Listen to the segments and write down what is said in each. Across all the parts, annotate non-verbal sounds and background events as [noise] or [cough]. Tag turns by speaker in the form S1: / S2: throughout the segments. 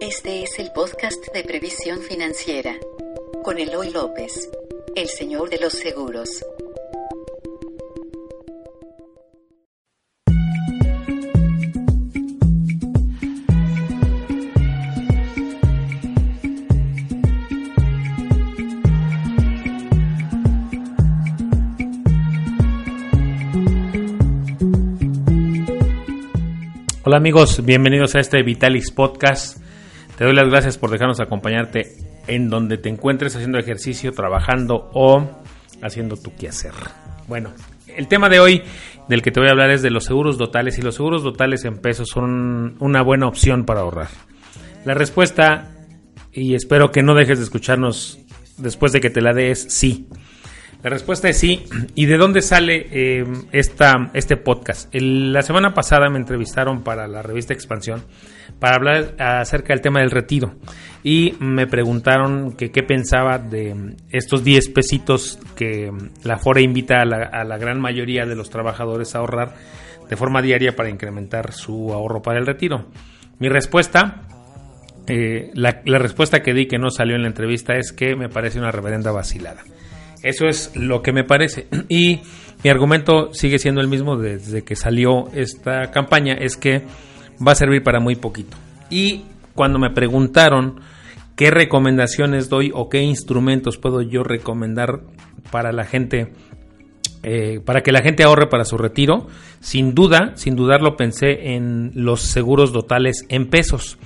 S1: Este es el podcast de previsión financiera con Eloy López, el señor de los seguros.
S2: Hola amigos, bienvenidos a este Vitalis Podcast. Te doy las gracias por dejarnos acompañarte en donde te encuentres haciendo ejercicio, trabajando o haciendo tu quehacer. Bueno, el tema de hoy del que te voy a hablar es de los seguros totales y los seguros totales en pesos son una buena opción para ahorrar. La respuesta, y espero que no dejes de escucharnos después de que te la dé, es sí. La respuesta es sí. ¿Y de dónde sale eh, esta, este podcast? la semana pasada me entrevistaron para la revista Expansión para hablar acerca del tema del retiro y me preguntaron que qué pensaba de estos 10 pesitos que la FORE invita a la, gran mayoría de los trabajadores a ahorrar de forma diaria para incrementar su ahorro para el retiro. Mi respuesta, eh, la, la respuesta que di que no salió en la entrevista es que me parece una reverenda vacilada. Eso es lo que me parece. [clears throat] Y mi argumento sigue siendo el mismo desde que salió esta campaña, es que va a servir para muy poquito. Y cuando me preguntaron qué recomendaciones doy o qué instrumentos puedo yo recomendar para la gente, eh, para que la gente ahorre para su retiro, sin duda, sin dudarlo pensé en los seguros totales en pesos.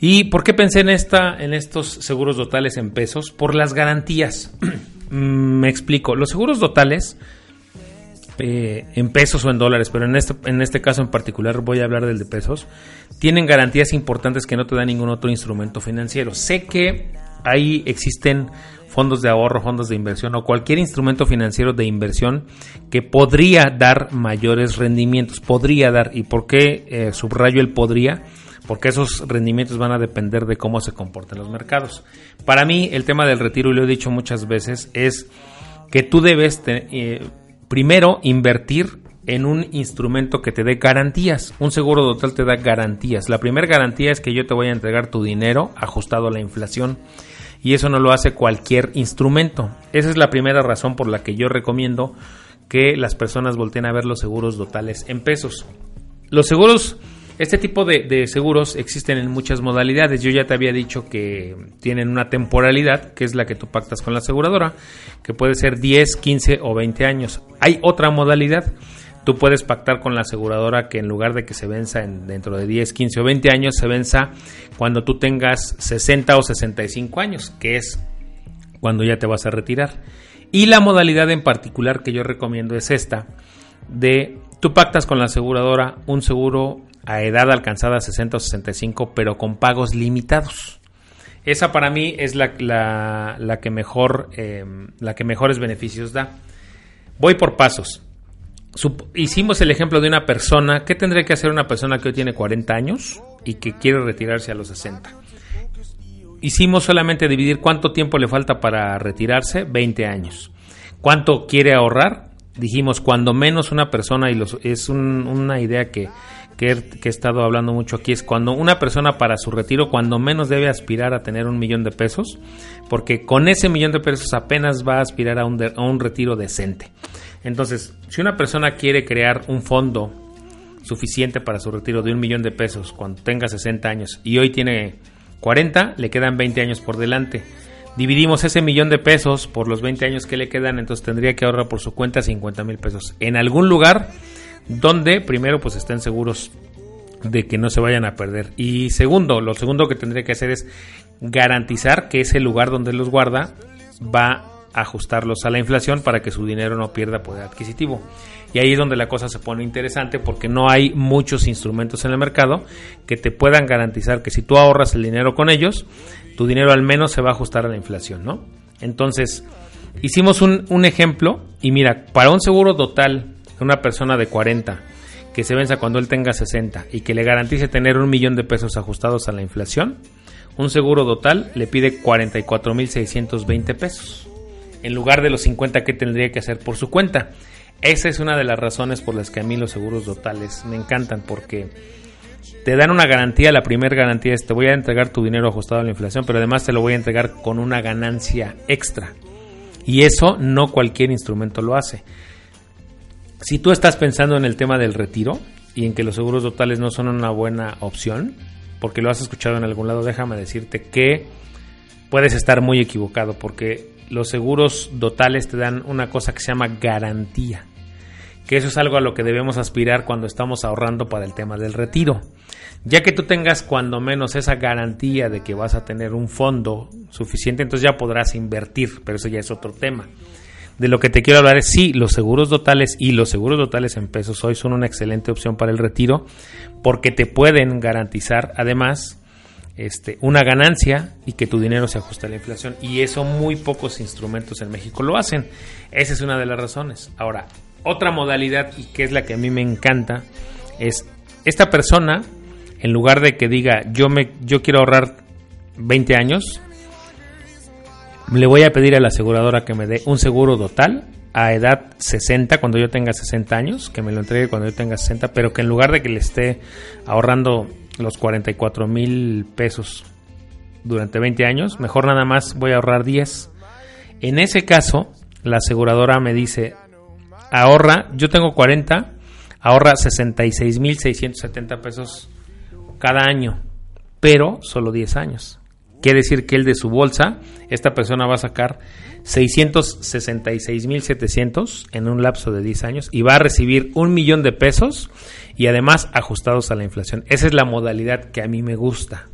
S2: ¿Y por qué pensé en, esta, en estos seguros totales en pesos? Por las garantías. [clears throat] Me explico. Los seguros totales eh, en pesos o en dólares, pero en este, en este caso en particular voy a hablar del de pesos, tienen garantías importantes que no te da ningún otro instrumento financiero. Sé que ahí existen fondos de ahorro, fondos de inversión o cualquier instrumento financiero de inversión que podría dar mayores rendimientos, podría dar, ¿y por qué eh, subrayo el podría? Porque esos rendimientos van a depender de cómo se comporten los mercados. Para mí, el tema del retiro, y lo he dicho muchas veces, es que tú debes eh, primero invertir en un instrumento que te dé garantías. Un seguro total te da garantías. La primera garantía es que yo te voy a entregar tu dinero ajustado a la inflación. Y eso no lo hace cualquier instrumento. Esa es la primera razón por la que yo recomiendo que las personas volteen a ver los seguros totales en pesos. Los seguros este tipo de, seguros existen en muchas modalidades. Yo ya te había dicho que tienen una temporalidad, que es la que tú pactas con la aseguradora, que puede ser 10, 15 o 20 años. Hay otra modalidad. Tú puedes pactar con la aseguradora que en lugar de que se venza en, dentro de 10, 15 o 20 años, se venza cuando tú tengas 60 o 65 años, que es cuando ya te vas a retirar. Y la modalidad en particular que yo recomiendo es esta, de tú pactas con la aseguradora un seguro a edad alcanzada 60 o 65, pero con pagos limitados. Esa para mí es la, la, que, mejor, em, la que mejores beneficios da. Voy por pasos. hicimos el ejemplo de una persona. ¿Qué tendría que hacer una persona que hoy tiene 40 años y que quiere retirarse a los 60? Hicimos solamente dividir cuánto tiempo le falta para retirarse, 20 años. ¿Cuánto quiere ahorrar? Dijimos, cuando menos una persona, y los, es una idea que que he, estado hablando mucho aquí es cuando una persona para su retiro, cuando menos debe aspirar a tener un millón de pesos, porque con ese millón de pesos apenas va a aspirar a un, a un retiro decente. Entonces, si una persona quiere crear un fondo suficiente para su retiro de un millón de pesos cuando tenga 60 años y hoy tiene 40, le quedan 20 años por delante. Dividimos ese millón de pesos por los 20 años que le quedan, entonces tendría que ahorrar por su cuenta 50 mil pesos. En algún lugar donde primero pues estén seguros de que no se vayan a perder. Y segundo, lo segundo que tendría que hacer es garantizar que ese lugar donde los guarda va a ajustarlos a la inflación para que su dinero no pierda poder adquisitivo. Y ahí es donde la cosa se pone interesante porque no hay muchos instrumentos en el mercado que te puedan garantizar que si tú ahorras el dinero con ellos, tu dinero al menos se va a ajustar a la inflación, ¿no? Entonces, hicimos un, un ejemplo y mira, para un seguro total una persona de 40 que se venza cuando él tenga 60 y que le garantice tener un millón de pesos ajustados a la inflación, un seguro total le pide 44.620 pesos en lugar de los 50 que tendría que hacer por su cuenta. Esa es una de las razones por las que a mí los seguros totales me encantan porque te dan una garantía, la primera garantía es te voy a entregar tu dinero ajustado a la inflación, pero además te lo voy a entregar con una ganancia extra. Y eso no cualquier instrumento lo hace. Si tú estás pensando en el tema del retiro y en que los seguros totales no son una buena opción, porque lo has escuchado en algún lado, déjame decirte que puedes estar muy equivocado, porque los seguros totales te dan una cosa que se llama garantía, que eso es algo a lo que debemos aspirar cuando estamos ahorrando para el tema del retiro. Ya que tú tengas cuando menos esa garantía de que vas a tener un fondo suficiente, entonces ya podrás invertir, pero eso ya es otro tema. De lo que te quiero hablar es sí, los seguros totales y los seguros totales en pesos hoy son una excelente opción para el retiro porque te pueden garantizar además este, una ganancia y que tu dinero se ajuste a la inflación. Y eso muy pocos instrumentos en México lo hacen. Esa es una de las razones. Ahora, otra modalidad y que es la que a mí me encanta es esta persona en lugar de que diga yo me yo quiero ahorrar 20 años, le voy a pedir a la aseguradora que me dé un seguro total a edad 60, cuando yo tenga 60 años, que me lo entregue cuando yo tenga 60, pero que en lugar de que le esté ahorrando los 44 mil pesos durante 20 años, mejor nada más voy a ahorrar 10. En ese caso, la aseguradora me dice, ahorra, yo tengo 40, ahorra 66 mil 670 pesos cada año, pero solo 10 años. Quiere decir que el de su bolsa, esta persona va a sacar 666.700 en un lapso de 10 años y va a recibir un millón de pesos y además ajustados a la inflación. Esa es la modalidad que a mí me gusta.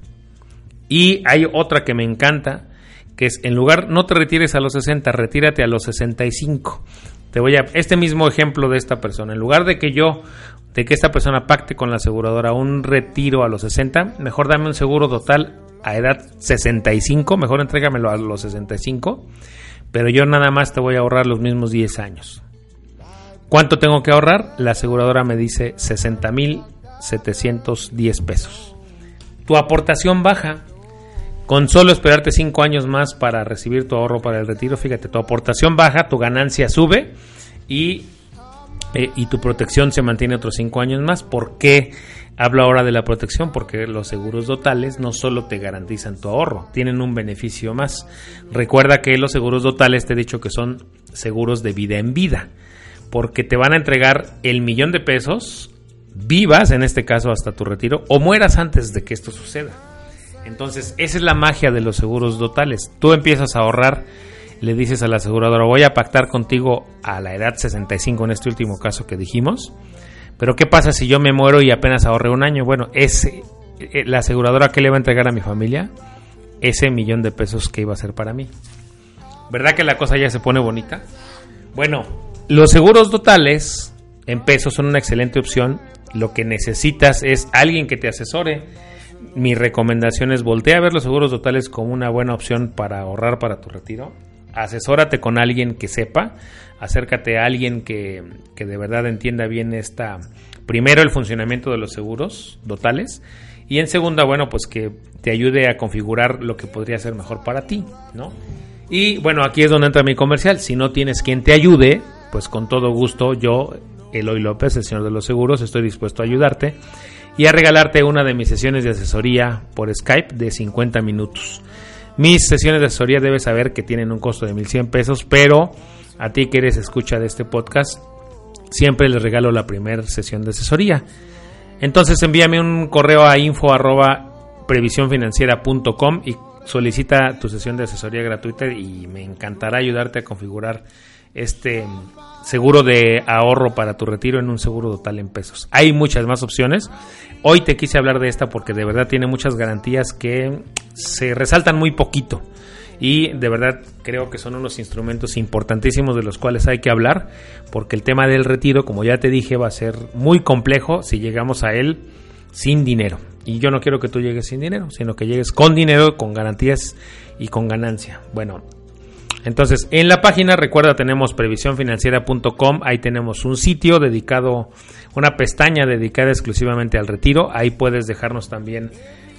S2: Y hay otra que me encanta, que es en lugar no te retires a los 60, retírate a los 65. Te voy a este mismo ejemplo de esta persona, en lugar de que yo de que esta persona pacte con la aseguradora un retiro a los 60, mejor dame un seguro total a edad 65, mejor entrégamelo a los 65, pero yo nada más te voy a ahorrar los mismos 10 años. ¿Cuánto tengo que ahorrar? La aseguradora me dice 60 mil 710 pesos. Tu aportación baja. Con solo esperarte 5 años más para recibir tu ahorro para el retiro, fíjate, tu aportación baja, tu ganancia sube y eh, y tu protección se mantiene otros cinco años más. ¿Por qué hablo ahora de la protección? Porque los seguros totales no solo te garantizan tu ahorro, tienen un beneficio más. Recuerda que los seguros totales te he dicho que son seguros de vida en vida, porque te van a entregar el millón de pesos, vivas en este caso hasta tu retiro, o mueras antes de que esto suceda. Entonces, esa es la magia de los seguros totales. Tú empiezas a ahorrar le dices a la aseguradora, voy a pactar contigo a la edad 65 en este último caso que dijimos, pero ¿qué pasa si yo me muero y apenas ahorré un año? Bueno, ese, eh, la aseguradora que le va a entregar a mi familia ese millón de pesos que iba a ser para mí. ¿Verdad que la cosa ya se pone bonita? Bueno, los seguros totales en pesos son una excelente opción. Lo que necesitas es alguien que te asesore. Mi recomendación es voltea a ver los seguros totales como una buena opción para ahorrar para tu retiro asesórate con alguien que sepa, acércate a alguien que, de verdad entienda bien esta, primero el funcionamiento de los seguros totales y en segunda, bueno, pues que te ayude a configurar lo que podría ser mejor para ti, ¿no? Y bueno, aquí es donde entra mi comercial. Si no tienes quien te ayude, pues con todo gusto yo, Eloy López, el señor de los seguros, estoy dispuesto a ayudarte y a regalarte una de mis sesiones de asesoría por Skype de 50 minutos. Mis sesiones de asesoría debes saber que tienen un costo de 1100 pesos, pero a ti que eres escucha de este podcast, siempre les regalo la primera sesión de asesoría. Entonces envíame un correo a info arroba y solicita tu sesión de asesoría gratuita y me encantará ayudarte a configurar este seguro de ahorro para tu retiro en un seguro total en pesos. Hay muchas más opciones. Hoy te quise hablar de esta porque de verdad tiene muchas garantías que se resaltan muy poquito. Y de verdad creo que son unos instrumentos importantísimos de los cuales hay que hablar, porque el tema del retiro, como ya te dije, va a ser muy complejo si llegamos a él sin dinero. Y yo no quiero que tú llegues sin dinero, sino que llegues con dinero, con garantías y con ganancia. Bueno, entonces, en la página, recuerda, tenemos previsiónfinanciera.com, ahí tenemos un sitio dedicado, una pestaña dedicada exclusivamente al retiro, ahí puedes dejarnos también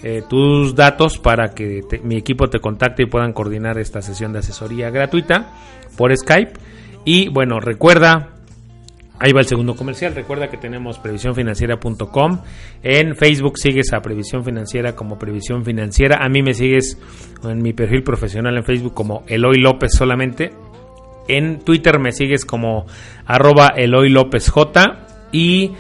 S2: eh, tus datos para que mi equipo te contacte y puedan coordinar esta sesión de asesoría gratuita por Skype. Y bueno, recuerda Ahí va el segundo comercial. Recuerda que tenemos previsiónfinanciera.com. En Facebook sigues a Previsión Financiera como Previsión Financiera. A mí me sigues en mi perfil profesional en Facebook como Eloy López solamente. En Twitter me sigues como arroba Eloy López J. Y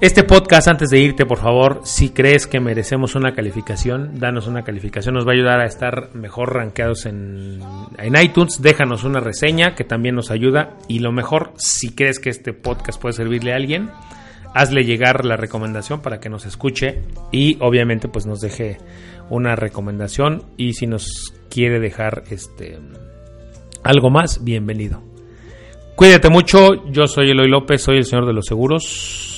S2: este podcast, antes de irte, por favor, si crees que merecemos una calificación, danos una calificación, nos va a ayudar a estar mejor rankeados en, en, iTunes. Déjanos una reseña que también nos ayuda. Y lo mejor, si crees que este podcast puede servirle a alguien, hazle llegar la recomendación para que nos escuche y obviamente pues nos deje una recomendación. Y si nos quiere dejar este algo más, bienvenido. Cuídate mucho, yo soy Eloy López, soy el señor de los seguros.